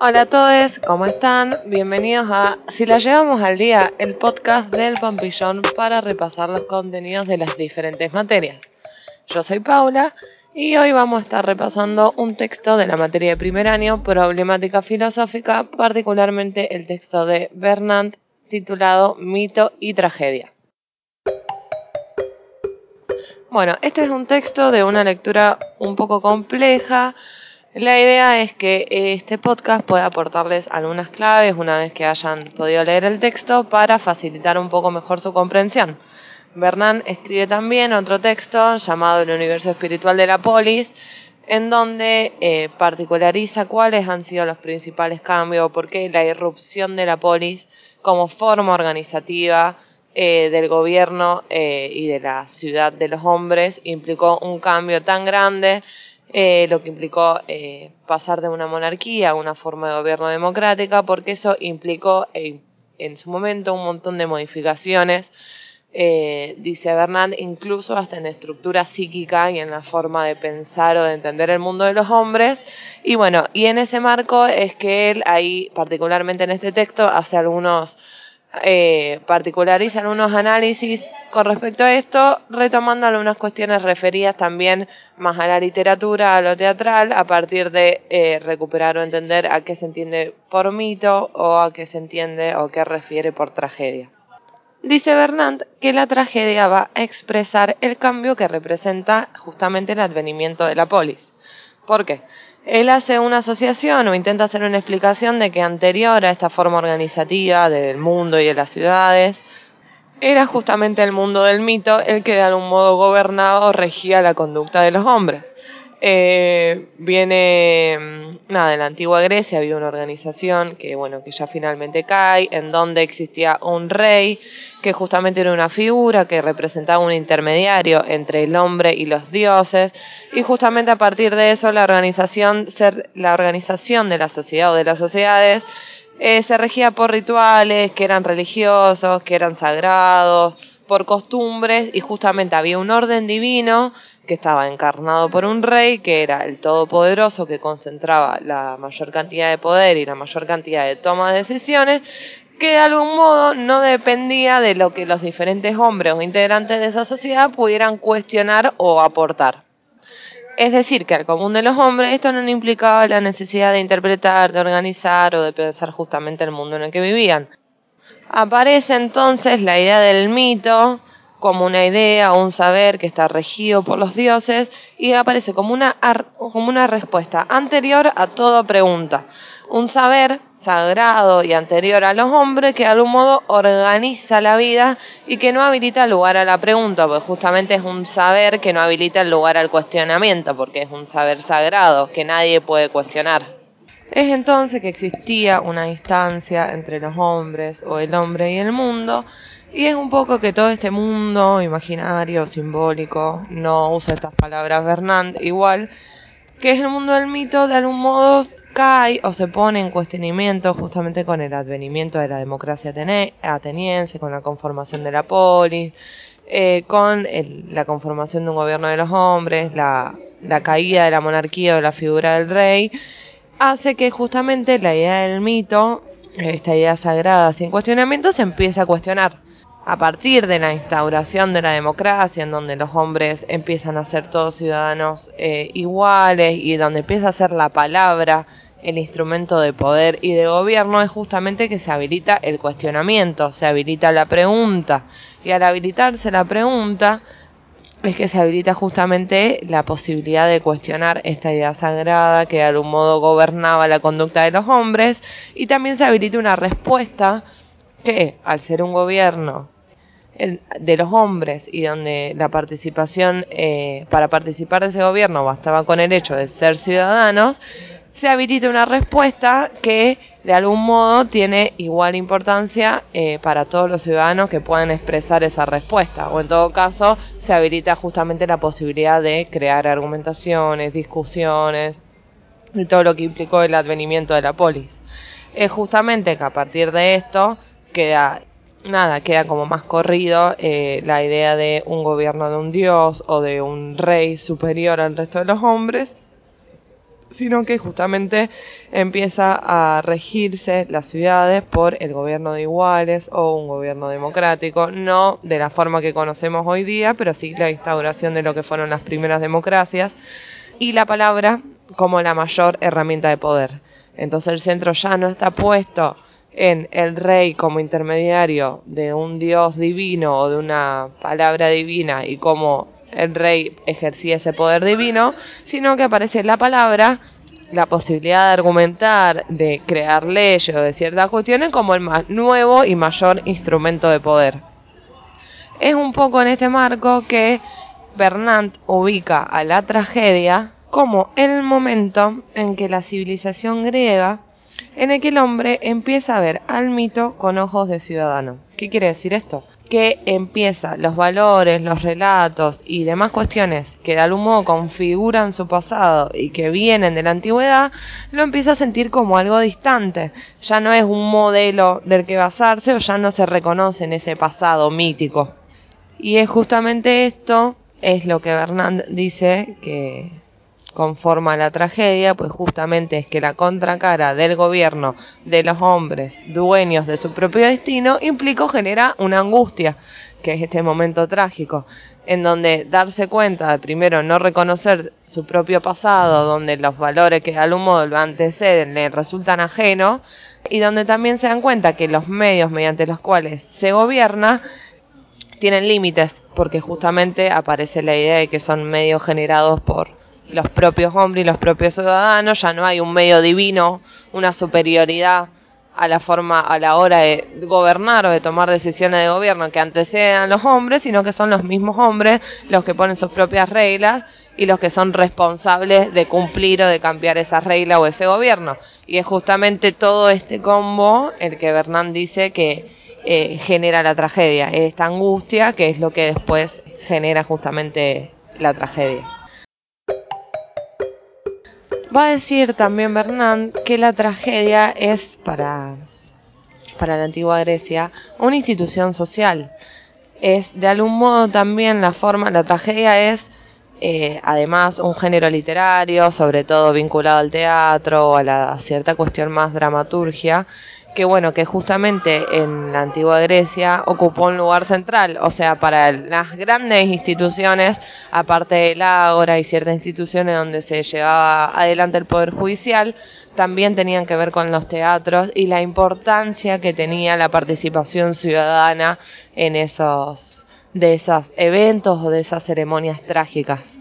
Hola a todos, ¿cómo están? Bienvenidos a Si la llevamos al día, el podcast del Pampillón para repasar los contenidos de las diferentes materias. Yo soy Paula y hoy vamos a estar repasando un texto de la materia de primer año, problemática filosófica, particularmente el texto de Bernard titulado Mito y Tragedia. Bueno, este es un texto de una lectura un poco compleja, la idea es que este podcast pueda aportarles algunas claves una vez que hayan podido leer el texto para facilitar un poco mejor su comprensión. Bernán escribe también otro texto llamado El universo espiritual de la polis, en donde eh, particulariza cuáles han sido los principales cambios, por qué la irrupción de la polis como forma organizativa eh, del gobierno eh, y de la ciudad de los hombres implicó un cambio tan grande eh, lo que implicó eh, pasar de una monarquía a una forma de gobierno democrática, porque eso implicó eh, en su momento un montón de modificaciones, dice Bernard, incluso hasta en estructura psíquica y en la forma de pensar o de entender el mundo de los hombres. Y bueno, y en ese marco es que él ahí, particularmente en este texto, hace algunos eh, particularizan unos análisis con respecto a esto, retomando algunas cuestiones referidas también más a la literatura, a lo teatral, a partir de eh, recuperar o entender a qué se entiende por mito o a qué se entiende o qué refiere por tragedia. Dice Bernard que la tragedia va a expresar el cambio que representa justamente el advenimiento de la polis. ¿Por qué? Él hace una asociación o intenta hacer una explicación de que anterior a esta forma organizativa del mundo y de las ciudades, era justamente el mundo del mito el que de algún modo gobernaba o regía la conducta de los hombres. Eh, viene, mm, nada, en la antigua Grecia había una organización que, bueno, que ya finalmente cae, en donde existía un rey, que justamente era una figura que representaba un intermediario entre el hombre y los dioses, y justamente a partir de eso la organización, ser, la organización de la sociedad o de las sociedades eh, se regía por rituales que eran religiosos, que eran sagrados, por costumbres y justamente había un orden divino que estaba encarnado por un rey que era el todopoderoso que concentraba la mayor cantidad de poder y la mayor cantidad de toma de decisiones que de algún modo no dependía de lo que los diferentes hombres o integrantes de esa sociedad pudieran cuestionar o aportar. Es decir, que al común de los hombres esto no implicaba la necesidad de interpretar, de organizar o de pensar justamente el mundo en el que vivían. Aparece entonces la idea del mito como una idea o un saber que está regido por los dioses y aparece como una, como una respuesta anterior a toda pregunta. Un saber sagrado y anterior a los hombres que de algún modo organiza la vida y que no habilita lugar a la pregunta, porque justamente es un saber que no habilita el lugar al cuestionamiento, porque es un saber sagrado que nadie puede cuestionar. Es entonces que existía una distancia entre los hombres o el hombre y el mundo, y es un poco que todo este mundo imaginario, simbólico, no usa estas palabras Bernard, igual, que es el mundo del mito, de algún modo cae o se pone en cuestionamiento justamente con el advenimiento de la democracia ateniense, con la conformación de la polis, eh, con la conformación de un gobierno de los hombres, la, la caída de la monarquía o de la figura del rey, hace que justamente la idea del mito, esta idea sagrada sin cuestionamiento, se empiece a cuestionar. A partir de la instauración de la democracia, en donde los hombres empiezan a ser todos ciudadanos eh, iguales y donde empieza a ser la palabra el instrumento de poder y de gobierno, es justamente que se habilita el cuestionamiento, se habilita la pregunta. Y al habilitarse la pregunta, es que se habilita justamente la posibilidad de cuestionar esta idea sagrada que de algún modo gobernaba la conducta de los hombres y también se habilita una respuesta que al ser un gobierno de los hombres y donde la participación eh, para participar de ese gobierno bastaba con el hecho de ser ciudadanos se habilita una respuesta que de algún modo tiene igual importancia eh, para todos los ciudadanos que puedan expresar esa respuesta. O en todo caso, se habilita justamente la posibilidad de crear argumentaciones, discusiones y todo lo que implicó el advenimiento de la polis. Es justamente que a partir de esto queda nada, queda como más corrido eh, la idea de un gobierno de un dios o de un rey superior al resto de los hombres sino que justamente empieza a regirse las ciudades por el gobierno de iguales o un gobierno democrático, no de la forma que conocemos hoy día, pero sí la instauración de lo que fueron las primeras democracias y la palabra como la mayor herramienta de poder. Entonces el centro ya no está puesto en el rey como intermediario de un dios divino o de una palabra divina y cómo el rey ejercía ese poder divino, sino que aparece la palabra, la posibilidad de argumentar, de crear leyes o de ciertas cuestiones como el más nuevo y mayor instrumento de poder. Es un poco en este marco que Bernard ubica a la tragedia como el momento en que la civilización griega en el que el hombre empieza a ver al mito con ojos de ciudadano. ¿Qué quiere decir esto? Que empieza los valores, los relatos y demás cuestiones que de algún modo configuran su pasado y que vienen de la antigüedad, lo empieza a sentir como algo distante. Ya no es un modelo del que basarse o ya no se reconoce en ese pasado mítico. Y es justamente esto, es lo que Bernard dice que conforma la tragedia, pues justamente es que la contracara del gobierno de los hombres dueños de su propio destino implica o genera una angustia, que es este momento trágico, en donde darse cuenta de primero no reconocer su propio pasado, donde los valores que de algún modo lo anteceden le resultan ajenos, y donde también se dan cuenta que los medios mediante los cuales se gobierna tienen límites, porque justamente aparece la idea de que son medios generados por los propios hombres y los propios ciudadanos, ya no hay un medio divino, una superioridad a la forma, a la hora de gobernar o de tomar decisiones de gobierno que antecedan los hombres, sino que son los mismos hombres los que ponen sus propias reglas y los que son responsables de cumplir o de cambiar esa regla o ese gobierno. Y es justamente todo este combo el que Bernán dice que eh, genera la tragedia, esta angustia que es lo que después genera justamente la tragedia. Va a decir también Bernán que la tragedia es para, para la antigua Grecia una institución social. Es de algún modo también la forma, la tragedia es eh, además un género literario, sobre todo vinculado al teatro o a la cierta cuestión más dramaturgia, que bueno, que justamente en la antigua Grecia ocupó un lugar central, o sea, para las grandes instituciones, aparte del ágora y ciertas instituciones donde se llevaba adelante el poder judicial, también tenían que ver con los teatros y la importancia que tenía la participación ciudadana en esos de esos eventos o de esas ceremonias trágicas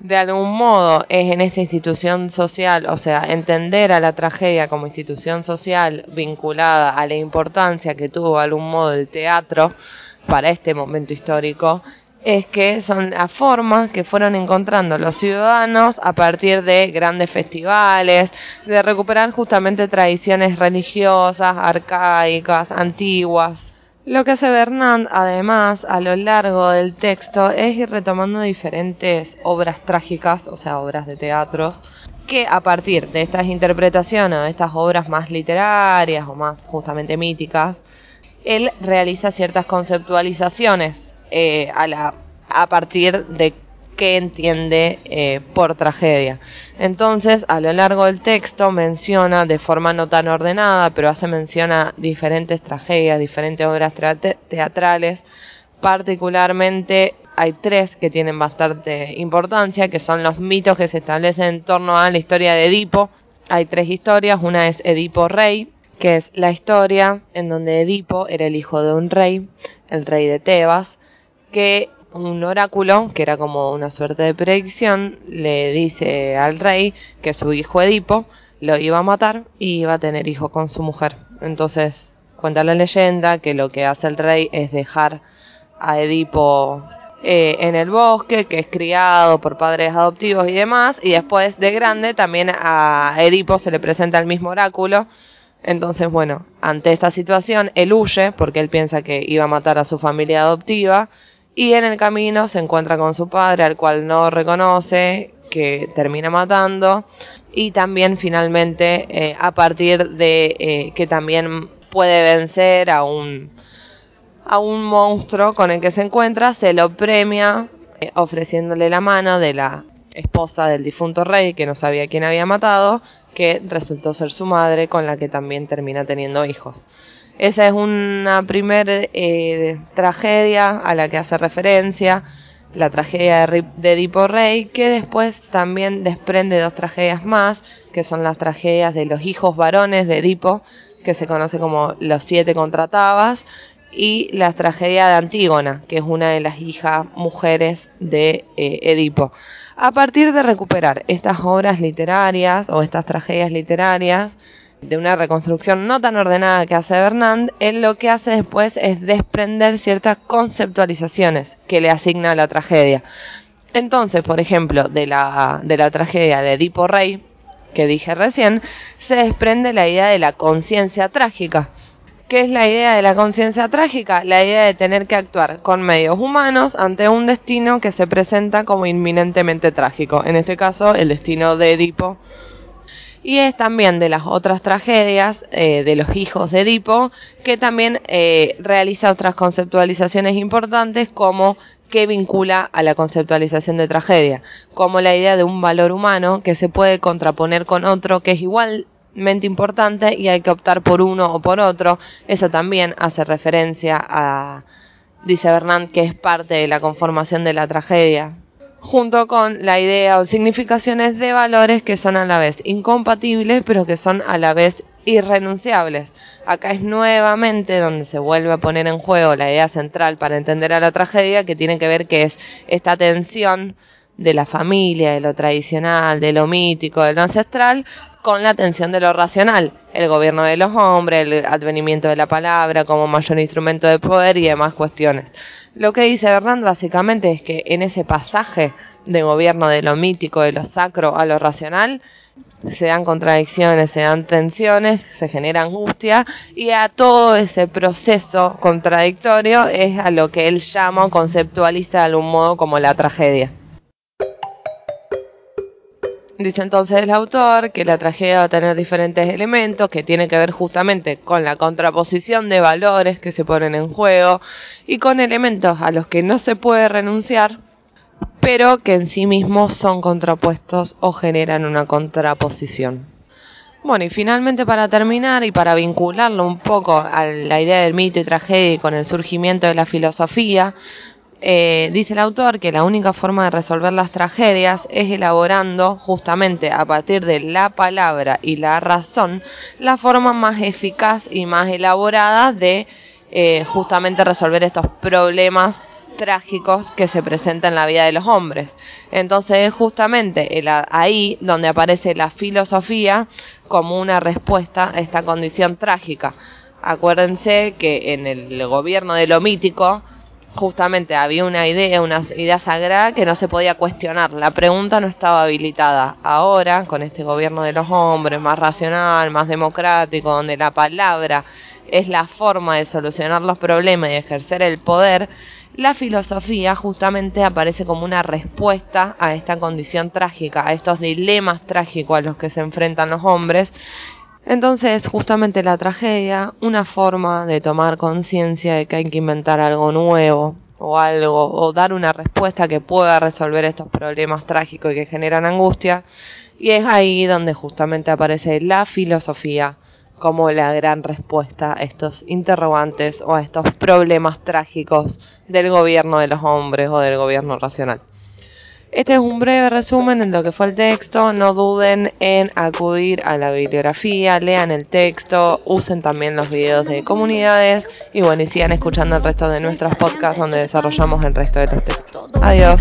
de algún modo es en esta institución social, o sea, entender a la tragedia como institución social vinculada a la importancia que tuvo de algún modo el teatro para este momento histórico, es que son las formas que fueron encontrando los ciudadanos a partir de grandes festivales, de recuperar justamente tradiciones religiosas, arcaicas, antiguas, lo que hace Bernard, además, a lo largo del texto, es ir retomando diferentes obras trágicas, o sea, obras de teatros, que a partir de estas interpretaciones, de estas obras más literarias o más justamente míticas, él realiza ciertas conceptualizaciones eh, a, partir de qué entiende eh, por tragedia. Entonces, a lo largo del texto menciona de forma no tan ordenada, pero hace mención a diferentes tragedias, diferentes obras teatrales. Particularmente hay tres que tienen bastante importancia, que son los mitos que se establecen en torno a la historia de Edipo. Hay tres historias, una es Edipo Rey, que es la historia en donde Edipo era el hijo de un rey, el rey de Tebas, que un oráculo, que era como una suerte de predicción, le dice al rey que su hijo Edipo lo iba a matar y iba a tener hijo con su mujer. Entonces cuenta la leyenda que lo que hace el rey es dejar a Edipo eh, en el bosque, que es criado por padres adoptivos y demás, y después de grande también a Edipo se le presenta el mismo oráculo. Entonces, bueno, ante esta situación, él huye porque él piensa que iba a matar a su familia adoptiva y en el camino se encuentra con su padre, al cual no reconoce, que termina matando. Y también finalmente, eh, a partir de eh, que también puede vencer a un, a un monstruo con el que se encuentra, se lo premia eh, ofreciéndole la mano de la esposa del difunto rey que no sabía quién había matado, que resultó ser su madre con la que también termina teniendo hijos. Esa es una primera eh, tragedia a la que hace referencia, la tragedia de, de Edipo Rey, que después también desprende dos tragedias más, que son las tragedias de los hijos varones de Edipo, que se conoce como los siete contratabas, y la tragedia de Antígona, que es una de las hijas mujeres de eh, Edipo. A partir de recuperar estas obras literarias o estas tragedias literarias, de una reconstrucción no tan ordenada que hace Bernard, él lo que hace después es desprender ciertas conceptualizaciones que le asigna a la tragedia. Entonces, por ejemplo, de la, de la tragedia de Edipo Rey, que dije recién, se desprende la idea de la conciencia trágica. ¿Qué es la idea de la conciencia trágica? La idea de tener que actuar con medios humanos ante un destino que se presenta como inminentemente trágico. En este caso, el destino de Edipo. Y es también de las otras tragedias eh, de los hijos de Edipo, que también eh, realiza otras conceptualizaciones importantes como que vincula a la conceptualización de tragedia, como la idea de un valor humano que se puede contraponer con otro que es igualmente importante y hay que optar por uno o por otro. Eso también hace referencia a, dice Bernard, que es parte de la conformación de la tragedia, junto con la idea o significaciones de valores que son a la vez incompatibles, pero que son a la vez irrenunciables. Acá es nuevamente donde se vuelve a poner en juego la idea central para entender a la tragedia, que tiene que ver que es esta tensión de la familia, de lo tradicional, de lo mítico, de lo ancestral, con la tensión de lo racional, el gobierno de los hombres, el advenimiento de la palabra como mayor instrumento de poder y demás cuestiones. Lo que dice Bernard básicamente es que en ese pasaje de gobierno de lo mítico, de lo sacro a lo racional, se dan contradicciones, se dan tensiones, se genera angustia y a todo ese proceso contradictorio es a lo que él llama o conceptualiza de algún modo como la tragedia. Dice entonces el autor que la tragedia va a tener diferentes elementos que tienen que ver justamente con la contraposición de valores que se ponen en juego y con elementos a los que no se puede renunciar, pero que en sí mismos son contrapuestos o generan una contraposición. Bueno, y finalmente para terminar y para vincularlo un poco a la idea del mito y tragedia y con el surgimiento de la filosofía, eh, dice el autor que la única forma de resolver las tragedias es elaborando justamente a partir de la palabra y la razón la forma más eficaz y más elaborada de eh, justamente resolver estos problemas trágicos que se presentan en la vida de los hombres. Entonces es justamente ahí donde aparece la filosofía como una respuesta a esta condición trágica. Acuérdense que en el gobierno de lo mítico justamente había una idea, una idea sagrada que no se podía cuestionar. La pregunta no estaba habilitada. Ahora, con este gobierno de los hombres, más racional, más democrático, donde la palabra es la forma de solucionar los problemas y ejercer el poder, la filosofía justamente aparece como una respuesta a esta condición trágica, a estos dilemas trágicos a los que se enfrentan los hombres entonces, justamente la tragedia, una forma de tomar conciencia de que hay que inventar algo nuevo o algo, o dar una respuesta que pueda resolver estos problemas trágicos y que generan angustia. Y es ahí donde justamente aparece la filosofía como la gran respuesta a estos interrogantes o a estos problemas trágicos del gobierno de los hombres o del gobierno racional. Este es un breve resumen de lo que fue el texto. No duden en acudir a la bibliografía, lean el texto, usen también los videos de comunidades y bueno, y sigan escuchando el resto de nuestros podcasts donde desarrollamos el resto de los textos. Adiós.